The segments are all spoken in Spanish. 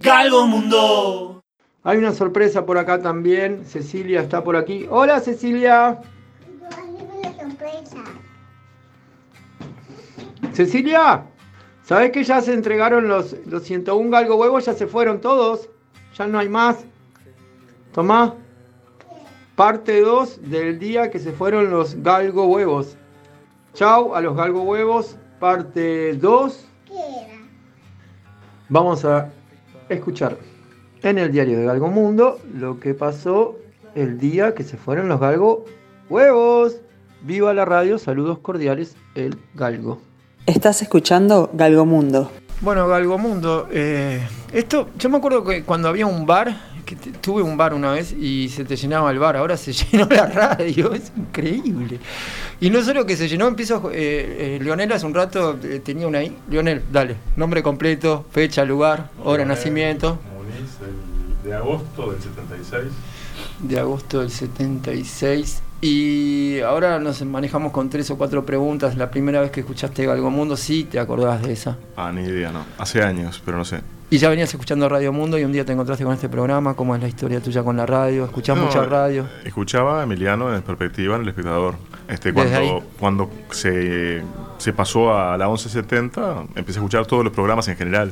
Galgo Mundo. Hay una sorpresa por acá también. Cecilia está por aquí. Hola Cecilia. Cecilia, ¿sabes que ya se entregaron los, los 101 galgo huevos? Ya se fueron todos. Ya no hay más. Tomá. Parte 2 del día que se fueron los galgo huevos. Chau a los galgo huevos. Parte 2. Vamos a escuchar en el diario de Galgo Mundo lo que pasó el día que se fueron los Galgo huevos. Viva la radio, saludos cordiales, el Galgo. Estás escuchando Galgo Mundo. Bueno, Galgo Mundo, eh, esto, yo me acuerdo que cuando había un bar, que te- tuve un bar una vez y se te llenaba el bar, ahora se llenó la radio, es increíble. Y no solo que se llenó, empiezo, eh, eh, Leonel hace un rato eh, tenía una ahí. Leonel, dale, nombre completo, fecha, lugar, hora de nacimiento. Muniz, el de agosto del 76. de agosto del 76. Y ahora nos manejamos con tres o cuatro preguntas. La primera vez que escuchaste Galgo Mundo, sí te acordás de esa. Ah, ni idea, no. Hace años, pero no sé. Y ya venías escuchando Radio Mundo y un día te encontraste con este programa. ¿Cómo es la historia tuya con la radio? ¿Escuchás No, mucha radio? Escuchaba a Emiliano en perspectiva en El Espectador. Este, cuando cuando se, se pasó a la 1170, empecé a escuchar todos los programas en general.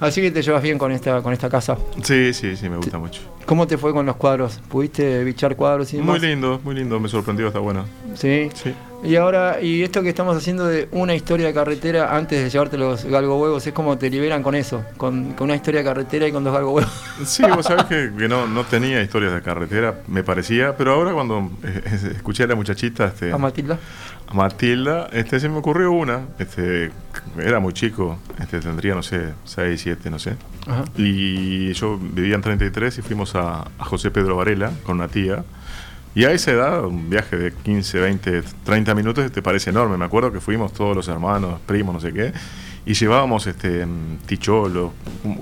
Así que te llevas bien con esta, con esta casa. Sí, sí, sí, me gusta mucho. ¿Cómo te fue con los cuadros? ¿Pudiste bichar cuadros y demás? Muy lindo, muy lindo, me sorprendió, está bueno. Sí. Sí. Y ahora, y esto que estamos haciendo de una historia de carretera antes de llevarte los galgo huevos, es como te liberan con eso, con, con una historia de carretera y con dos galgo huevos. Sí, vos sabés que, que no, no tenía historias de carretera, me parecía, pero ahora cuando eh, escuché a la muchachita, este, A Matilda. a Matilda, este, se me ocurrió una, este, era muy chico, este, tendría, no sé, 6, 7, no sé. Ajá. Y yo vivía en 33 y fuimos a, a José Pedro Varela con una tía. Y a esa edad, un viaje de 15, 20, 30 minutos te parece enorme. Me acuerdo que fuimos todos los hermanos, primos, no sé qué, y llevábamos este ticholo.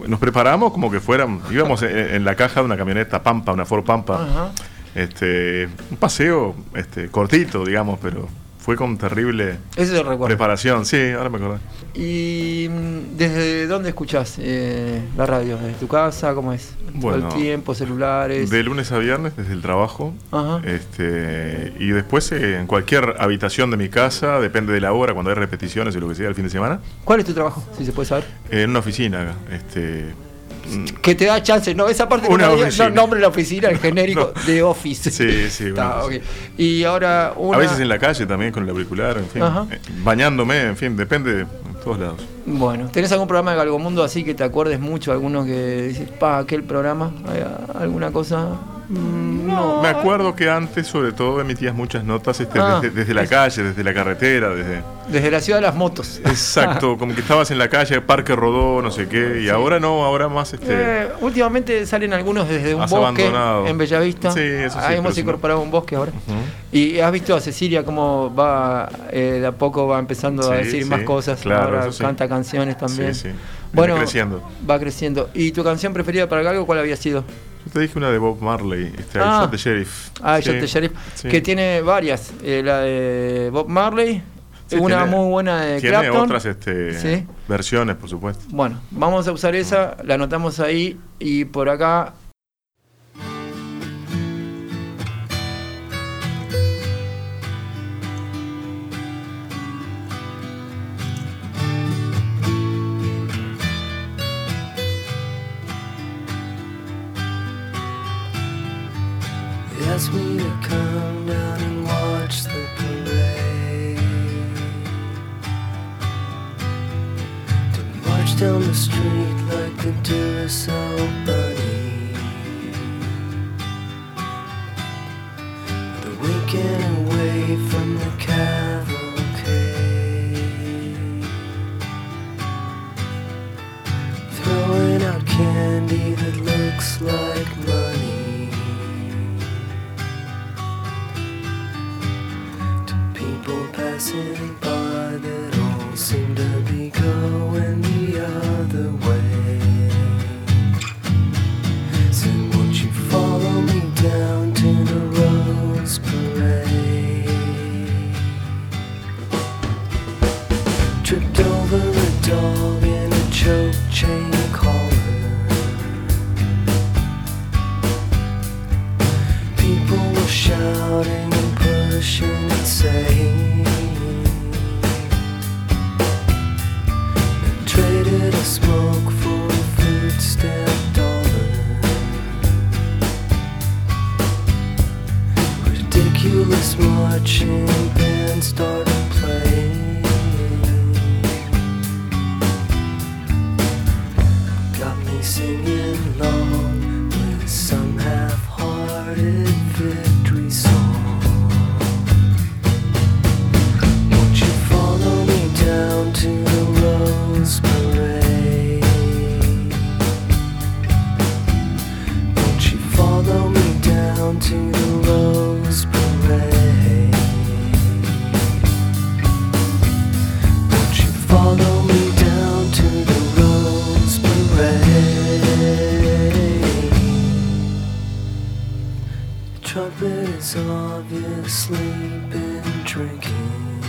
Nos preparamos como que fueran, íbamos en, en la caja de una camioneta Pampa, una Ford Pampa. Este, un paseo este, cortito, digamos, pero fue con terrible recuerdo. preparación. Sí, ahora me acordé. ¿Y mm, desde dónde escuchás eh, la radio? ¿Desde tu casa? ¿Cómo es? ¿Todo Bueno, el tiempo? ¿Celulares? De lunes a viernes desde el trabajo. Ajá. Este, y después eh, en cualquier habitación de mi casa, depende de la hora, cuando hay repeticiones y lo que sea el fin de semana, ¿Cuál es tu trabajo? Si se puede saber. en una oficina. Este, Que te da chance, no, esa parte Una no, no nombre la oficina, el genérico No. de Office. Sí, sí, Está. Y ahora una... A veces en la calle también con el auricular, en fin, Ajá. eh, bañándome, en fin, depende de todos lados. Bueno, ¿tenés algún programa de Galgomundo así que te acuerdes mucho? Algunos que dices, pa, aquel programa, ¿Hay alguna cosa? Mm, no. Me acuerdo que antes, sobre todo, emitías muchas notas este, Ah, desde, desde la es- calle, desde la carretera, desde... Desde la ciudad de las motos. Exacto, como que estabas en la calle, Parque Rodó, no sé qué, y ahora no, ahora más este... Eh, últimamente salen algunos desde un Has bosque abandonado. en Bellavista. Sí, eso sí, Ahí pero hemos no- incorporado un bosque ahora. Y has visto a Cecilia cómo va, eh, de a poco va empezando a decir sí, más cosas. claro, ahora canta canciones también. Sí, sí. Viene Bueno, creciendo. va creciendo. ¿Y tu canción preferida para Galgo cuál había sido? Yo te dije una de Bob Marley, este, Ah. Shot the Sheriff. Ah, Sí, Shot the Sheriff, sí. que tiene varias. Eh, la de Bob Marley, Sí, una tiene- muy buena de Tiene Clapton. otras este, versiones, por supuesto. Bueno, vamos a usar esa, la anotamos ahí y por acá. Down the street like the Duracell bunny. The weekend away from the cavalcade. Marching band obviously been drinking.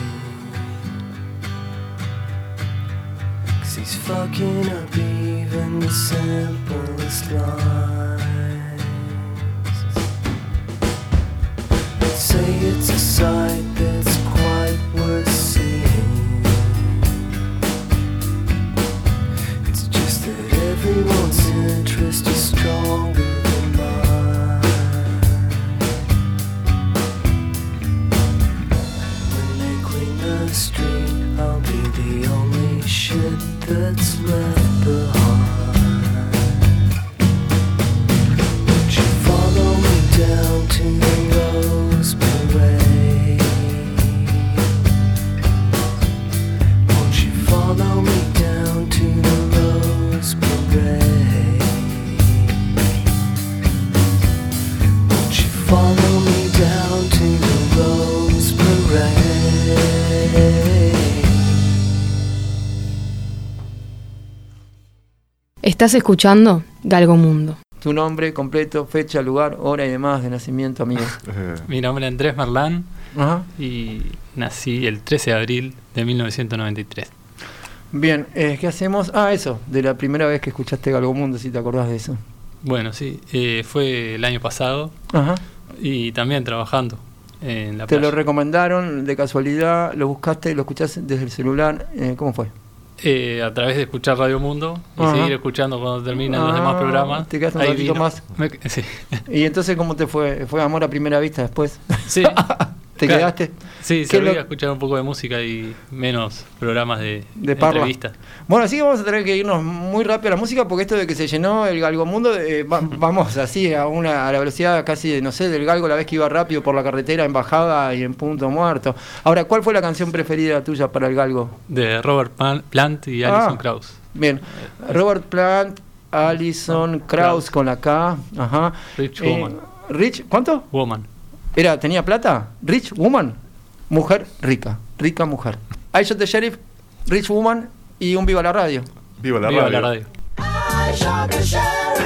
Cause he's fucking up even the simplest lines. Say it's a sight that's quite worth seeing. It's just that everyone's interest is stronger that's left behind. Estás escuchando Galgo Mundo. Tu nombre completo, fecha, lugar, hora y demás de nacimiento, amigo. Eh, Mi nombre es Andrés Marlán Ajá. y nací el 13 de abril de 1993. Bien, eh, ¿qué hacemos? Ah, eso, de la primera vez que escuchaste Galgo Mundo, si te acordás de eso. Bueno, sí, eh, fue el año pasado Ajá. y también trabajando en la Te lo recomendaron de casualidad, lo buscaste, lo escuchaste desde el celular. eh, ¿Cómo fue? Eh, a través de escuchar Radio Mundo y Ajá. seguir escuchando cuando terminan los demás Ah, programas. te quedaste un ratito más. Me- sí. ¿Y entonces cómo te fue? ¿Fue amor a primera vista después? Sí. ¿Te Claro. quedaste? Sí, ¿Qué servía lo- a escuchar un poco de música y menos programas de, De entrevistas. Bueno, así que vamos a tener que irnos muy rápido a la música porque esto de que se llenó el Galgo Mundo, eh, va- vamos así a una a la velocidad casi, de, no sé, del Galgo la vez que iba rápido por la carretera en bajada y en punto muerto. Ahora, ¿cuál fue la canción preferida tuya para el Galgo? De Robert Plant y Ah. Alison Krauss. Bien, Robert Plant, Alison Krauss con la K, ajá. Rich Eh, Woman. Rich, ¿cuánto? Woman. Era, ¿tenía plata? Rich Woman, mujer rica, rica mujer. I Shot the Sheriff, Rich Woman y un Viva la Radio. viva la Viva radio. la radio. I shot the sheriff,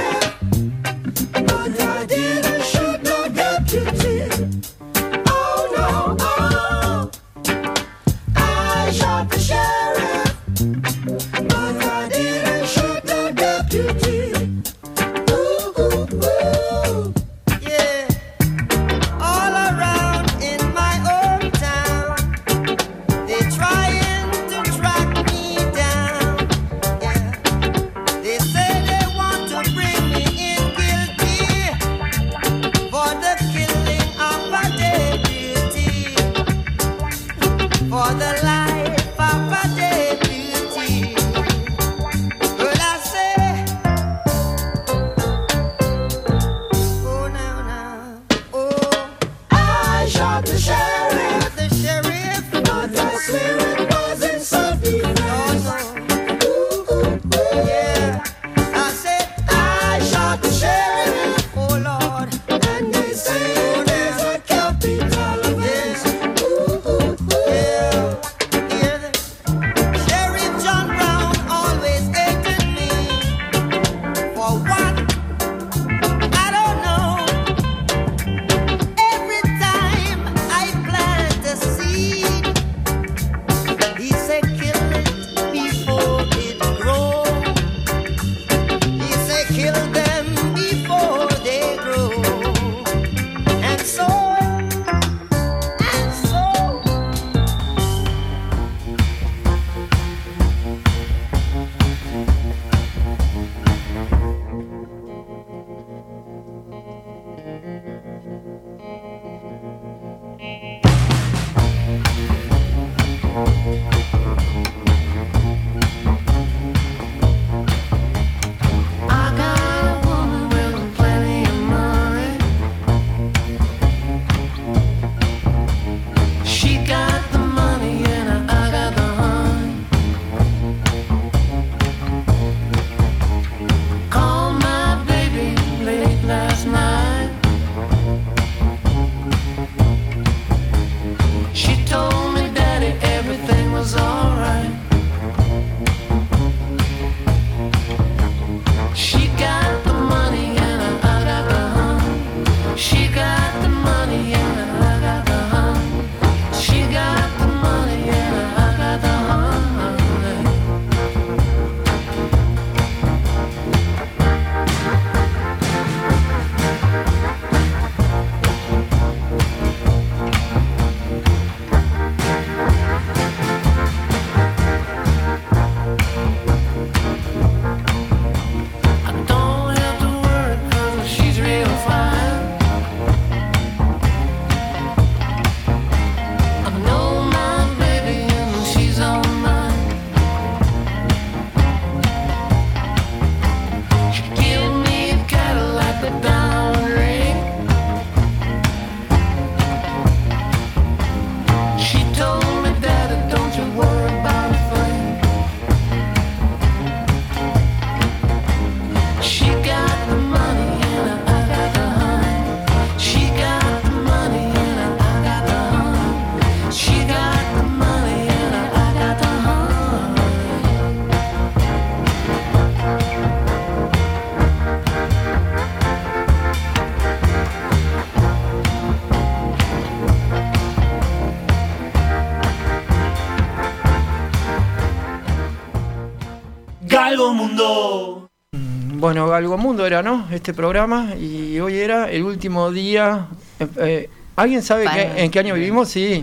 bueno, Galgo Mundo era, ¿no? Este programa y hoy era el último día. eh, eh, ¿Alguien sabe Para- qué- en qué año vivimos? Sí.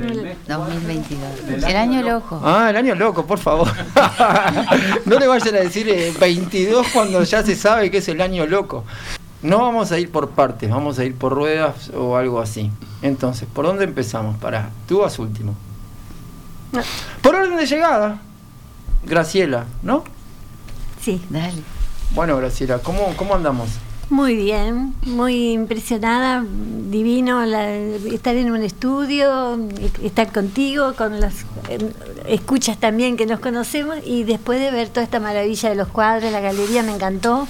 2022. El año loco. Ah, el año loco, por favor. no le vayan a decir eh, 22 cuando ya se sabe que es el año loco. No vamos a ir por partes, vamos a ir por ruedas o algo así. Entonces, ¿por dónde empezamos? Para, tú vas último. Por orden de llegada, Graciela, ¿no? Sí, Dale. Bueno, Graciela, ¿cómo, cómo andamos? muy bien, muy impresionada, divino la- estar en un estudio, estar contigo, con las eh, escuchas también que nos conocemos y después de ver toda esta maravilla de los cuadros, la galería me encantó.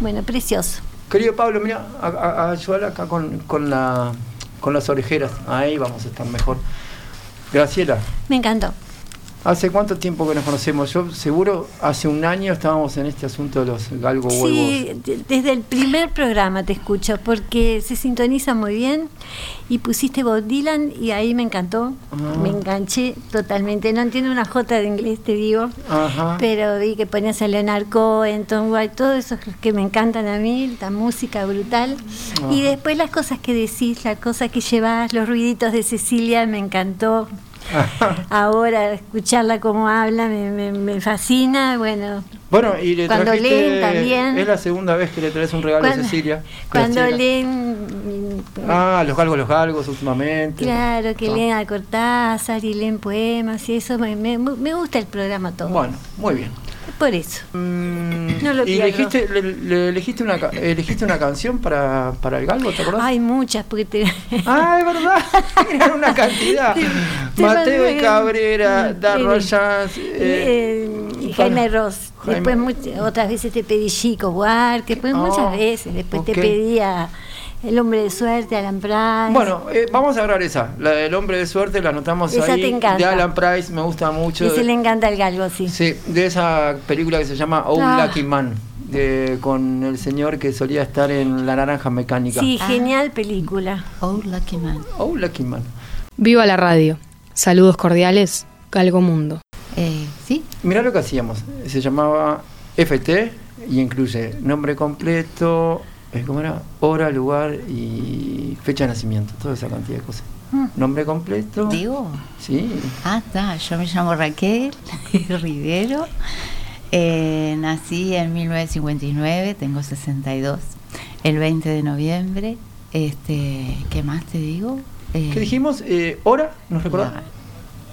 Bueno, precioso. Querido Pablo, mira, a, a- a ayudar acá con, con, la, con las orejeras. Ahí vamos a estar mejor. Graciela, Me encantó. ¿Hace cuánto tiempo que nos conocemos? Yo seguro hace un año estábamos en este asunto de los galgo huevos. Sí, de- desde el primer programa te escucho porque se sintoniza muy bien y pusiste Bob Dylan y ahí me encantó, Ah. me enganché totalmente. No entiendo una jota de inglés, te digo, Ajá. pero vi que ponías a Leonard Cohen, Tom White, todos esos que me encantan a mí, la música brutal. Y después las cosas que decís, las cosas que llevas, los ruiditos de Cecilia, me encantó. Ahora escucharla como habla me, me- me fascina, bueno, Bueno, y le Cuando trajiste- leen también. Es la segunda vez que le traes un regalo a Cuando- Cecilia. Cuando leen, Ah, los galgos, los galgos últimamente. claro, que Ah. leen a Cortázar y leen poemas y eso, me, me- me gusta el programa todo. Bueno, muy bien. Por eso. Mm, No lo ¿Y elegiste, le, le elegiste, una, elegiste una canción para, para el galgo, te acordás? Hay muchas, porque te... Ah, es verdad. Eran una cantidad. te Mateo y mandé- Cabrera, Darro Eh, Jazz, eh, eh, y Jaime Ross. Jaime- Después much- otras veces te pedí Chico Buarque, después Oh, muchas veces. Después ok. te pedía El hombre de suerte, Alan Price. Bueno, eh, vamos a agarrar esa, la del hombre de suerte, la anotamos Esa ahí. te encanta. De Alan Price, me gusta mucho. Ese le encanta el galgo, sí. Sí, de esa película que se llama Oh Ah. Lucky Man, de, con el señor que solía estar en La Naranja Mecánica. Sí, genial película. Oh, Lucky Man. Oh Lucky Man. Viva la radio. Saludos cordiales, Galgo Mundo. Eh, sí, Mirá lo que hacíamos, se llamaba FT y incluye nombre completo, ¿cómo era? Hora, lugar y fecha de nacimiento, toda esa cantidad de cosas. Mm. Nombre completo. digo. Sí. Ah, está. Yo me llamo Raquel Rivero. Eh, nací en 1959, tengo 62. El 20 de noviembre. Este, ¿Qué más te digo? Eh, ¿Qué dijimos? Eh, ¿Hora? ¿Nos recordás?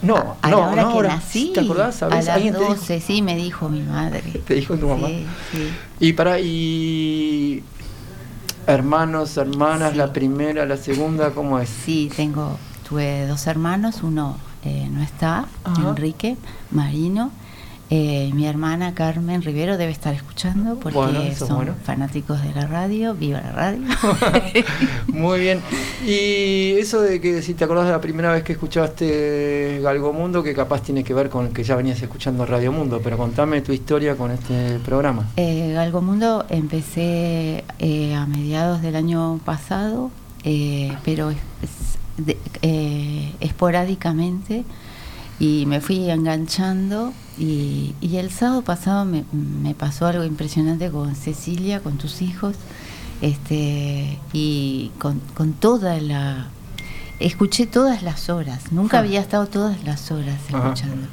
No, a, a no, la hora no, que hora. nací. ¿Te acordás? A las ¿Alguien te dijo? 12, sí, me dijo mi madre. Te dijo tu mamá. Sí, sí. Y para, y hermanos, hermanas, Sí. la primera, la segunda, ¿cómo es? Sí, tengo, tuve dos hermanos, uno eh, no está, Ajá. Enrique Marino. Eh, mi hermana Carmen Rivero debe estar escuchando porque Bueno, son bueno. fanáticos de la radio, viva la radio. Muy bien. Y eso de que si te acordás de la primera vez que escuchaste Galgo Mundo, que capaz tiene que ver con que ya venías escuchando Radio Mundo, pero contame tu historia con este programa. Eh, Galgo Mundo empecé eh, a mediados del año pasado, eh, pero es- es de- eh, esporádicamente y me fui enganchando y, y el sábado pasado me, me pasó algo impresionante con Cecilia, con tus hijos, este y con, con toda la... Escuché todas las horas, nunca Ah. había estado todas las horas Ajá. escuchando.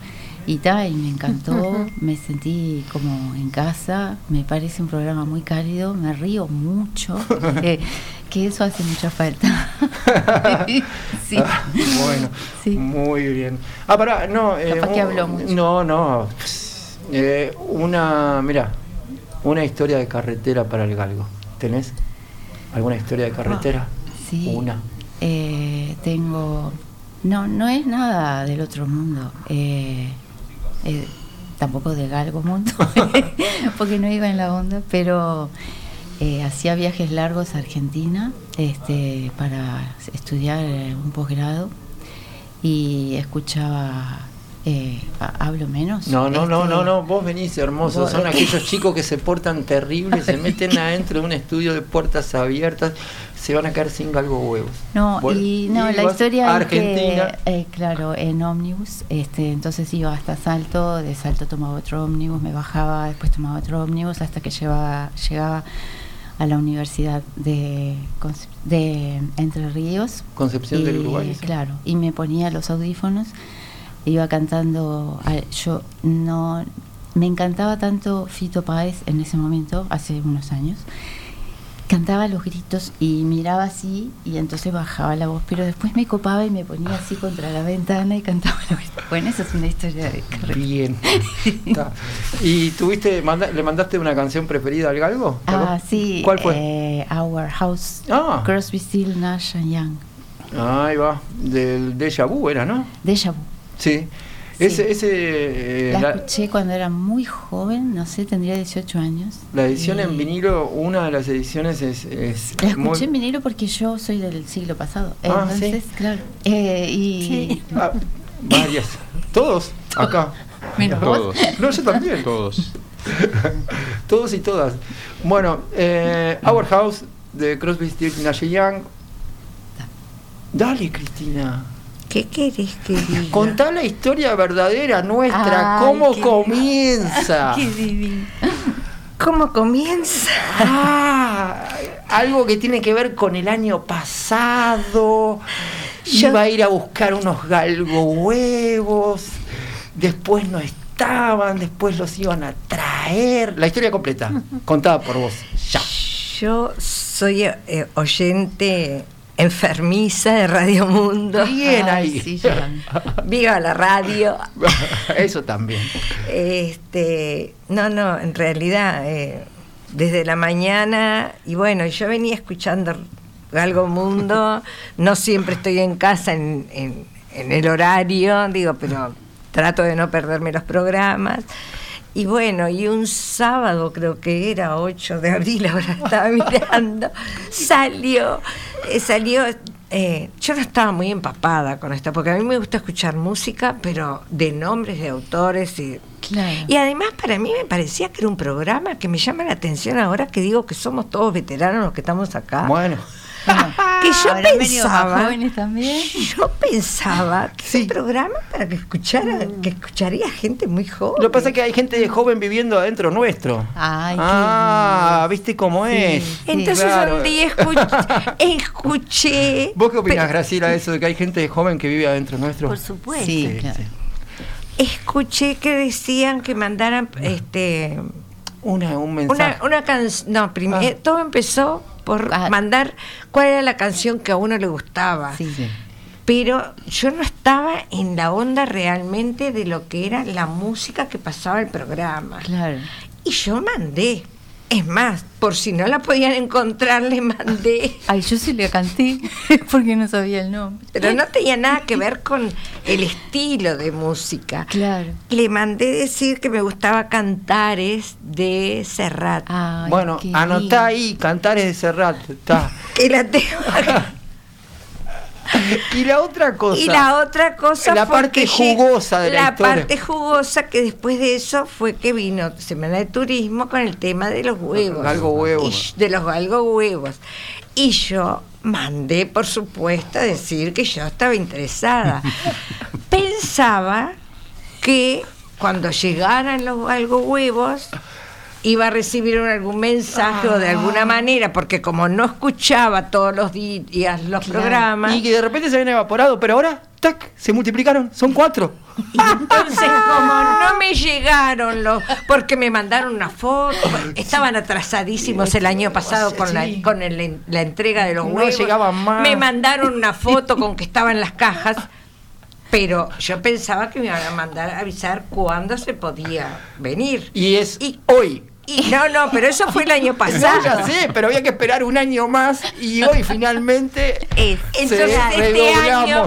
Y, ta, y me encantó, me sentí como en casa, me parece un programa muy cálido, me río mucho, eh, que eso hace mucha falta. sí. Ah, bueno, Sí. muy bien. Ah, pará, no. eh, Capaz que un- habló mucho. No, no. eh, una, mira, una historia de carretera para el galgo. ¿Tenés alguna historia de carretera? Sí. Una. Eh, tengo. No, no es nada del otro mundo. eh, eh, tampoco de Galgo Mundo, porque no iba en la onda, pero eh, hacía viajes largos a Argentina este, para estudiar eh, un posgrado y escuchaba eh, ha- hablo menos. No, no, no, Este, no, no, vos venís hermoso. vos- Son aquellos chicos que se portan terribles, se meten adentro de un estudio de puertas abiertas, se van a quedar sin galgo huevos. No, y no, la historia a es Argentina. que, eh, claro, en ómnibus, este, entonces iba hasta Salto, de Salto tomaba otro ómnibus, me bajaba, después tomaba otro ómnibus hasta que llegaba, llegaba a la Universidad de, de Entre Ríos. Concepción del Uruguay. sí. Claro, y me ponía los audífonos, iba cantando, yo no, me encantaba tanto Fito Páez en ese momento, hace unos años, cantaba los gritos y miraba así y entonces bajaba la voz, pero después me copaba y me ponía así contra la ventana y cantaba los gritos. Bueno, esa es una historia de carrera. Bien. ¿Y tuviste, manda- le mandaste una canción preferida al galgo? ¿Te Ah, sí. ¿Cuál fue? eh, Our House. Ah. Crosby, Still, Nash and Young. Ahí va, del Deja Vu era, ¿no? Deja Vu. Sí. Sí. Ese, ese, eh, La la, escuché cuando era muy joven, no sé, tendría 18 años. la edición en vinilo, una de las ediciones es, es La escuché muy- en vinilo porque yo soy del siglo pasado. Ah, Entonces, sí. claro. eh, y Sí. Ah, varias. ¿Todos? Acá. Menos. Todos. No, yo también. Todos. Todos y todas. Bueno, eh, Our House de Crosby, Stills Nash Young. Dale, Cristina. ¿Qué querés que diga? Contá la historia verdadera nuestra. Ay, ¿Cómo qué- comienza? Qué divino. ¿Cómo comienza? Ah, algo que tiene que ver con el año pasado. Yo- Iba a ir a buscar unos galgo huevos. Después no estaban. Después los iban a traer. La historia completa. Contada por vos. Ya. Yo soy eh, oyente enfermiza de Radio Mundo. Bien ahí. sí. Viva la radio. Eso también. Este, no, no, en realidad, eh, desde la mañana, y bueno, yo venía escuchando Galgo Mundo, no siempre estoy en casa en, en- en el horario, digo, pero trato de no perderme los programas. Y bueno, y un sábado, creo que era 8 de abril, ahora estaba mirando, salió, eh, salió, eh, yo no estaba muy empapada con esto, porque a mí me gusta escuchar música, pero de nombres de autores y Claro. y además para mí me parecía que era un programa que me llama la atención ahora que digo que somos todos veteranos los que estamos acá. Bueno. Que yo ¿habrán venido más pensaba, jóvenes también? yo pensaba que Sí. un programa para que escuchara, que escucharía gente muy joven. Lo que pasa es que hay gente joven viviendo adentro nuestro. Ay, ah. ¿viste cómo Sí. es? Entonces Claro. un día escuché, escuché ¿Vos qué opinás, pe- Graciela, de eso de que hay gente joven que vive adentro nuestro? Por supuesto. Sí, Sí, claro. sí. escuché que decían que mandaran este Una, un mensaje. una, una canción. No, Ah. eh, todo empezó por Ah. mandar cuál era la canción que a uno le gustaba. Sí. Sí. Pero yo no estaba en la onda realmente de lo que era la música que pasaba el programa. Claro. Y yo mandé. Es más, por si no la podían encontrar, le mandé. Ay, yo sí le canté porque no sabía el nombre. Pero no tenía nada que ver con el estilo de música. Claro. Le mandé decir que me gustaba Cantares de Serrat. Ay, bueno, anotá lindo. ahí, Cantares de Serrat. Está. Que la tengo acá. Y la otra cosa. Y la otra cosa La parte jugosa de la historia. parte jugosa que después de eso fue que vino Semana de Turismo con el tema de los huevos. Galgo huevos. Y de los galgo huevos. Y yo mandé, por supuesto, a decir que yo estaba interesada. Pensaba que cuando llegaran los galgo huevos iba a recibir algún mensaje o de alguna Ah. manera, porque como no escuchaba todos los días los Claro. programas. Y que de repente se habían evaporado, pero ahora, tac, se multiplicaron, son cuatro. Entonces, como no me llegaron los, porque me mandaron una foto, estaban atrasadísimos el año pasado con la, con el- la entrega de los No huevos. llegaban más. Me mandaron una foto con que estaban las cajas, pero yo pensaba que me iban a mandar a avisar cuándo se podía venir. Y es Y- hoy. Y no, no, pero eso fue el año pasado. No, ya sé, pero había que esperar un año más y hoy finalmente. Es. Entonces, este año,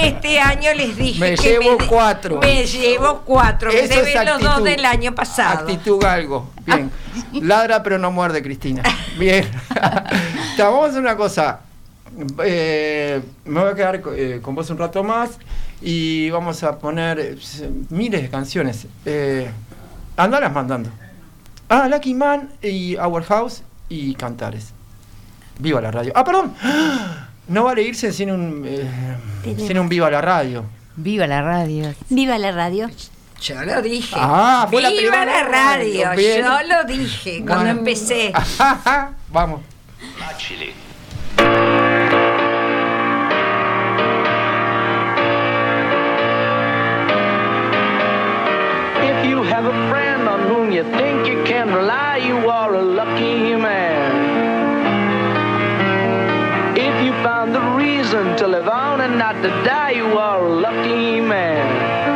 este año les dije. Me que llevo cuatro. Me llevo cuatro. Eso me deben los dos del año pasado. Actitud algo. Bien. Ladra pero no muerde, Cristina. Bien. Vamos a hacer una cosa. Eh, me voy a quedar eh, con vos un rato más y vamos a poner eh, miles de canciones. Eh, andalas mandando. Ah, Lucky Man y Our House y Cantares. Viva la radio. Ah, perdón. No vale irse sin un, eh, sin un Viva la radio. Viva la radio. Viva la radio. Yo lo dije. Ah, fue Viva la, primera la radio. Yo lo dije cuando empecé. Vamos. you think you can rely, you are a lucky man. If you found the reason to live on and not to die, you are a lucky man.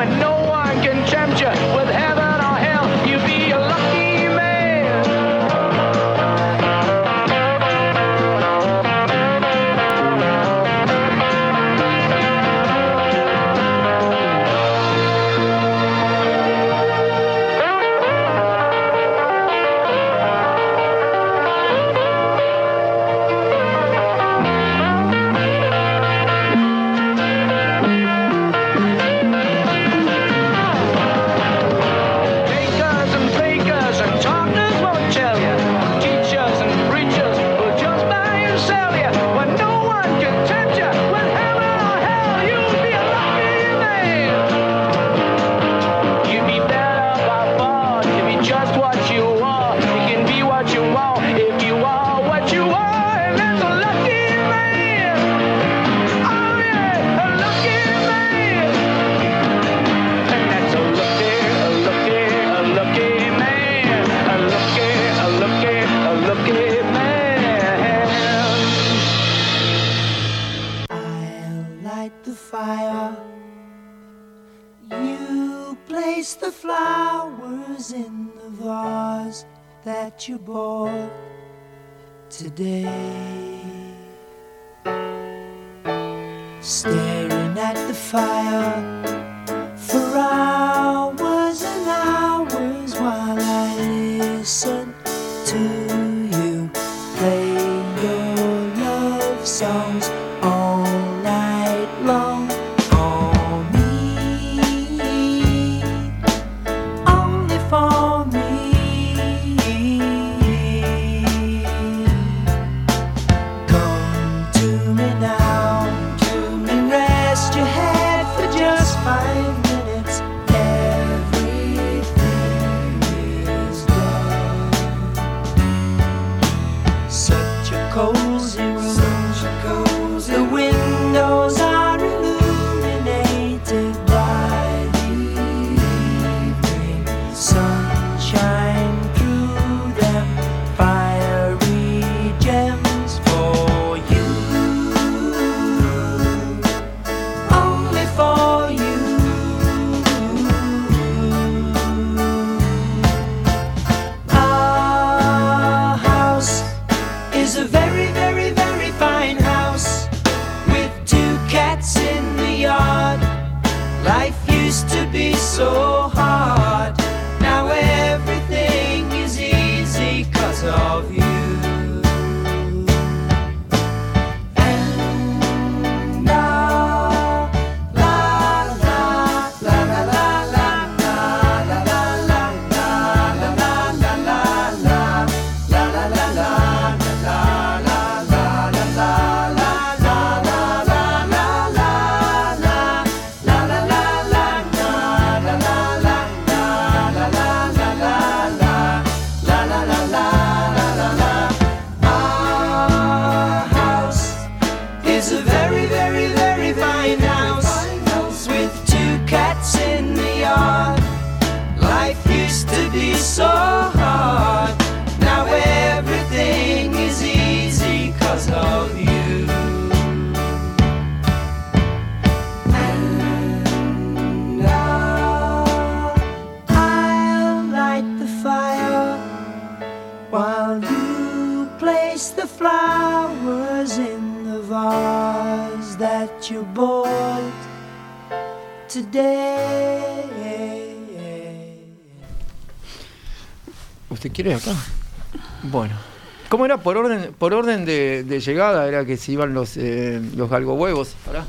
when no Staring at the fire for hours and hours while I listen to you play your love songs. ¿Usted quiere acá? Bueno. ¿Cómo era? Por orden, por orden de, llegada era que se iban los, eh, los galgo huevos. Pará.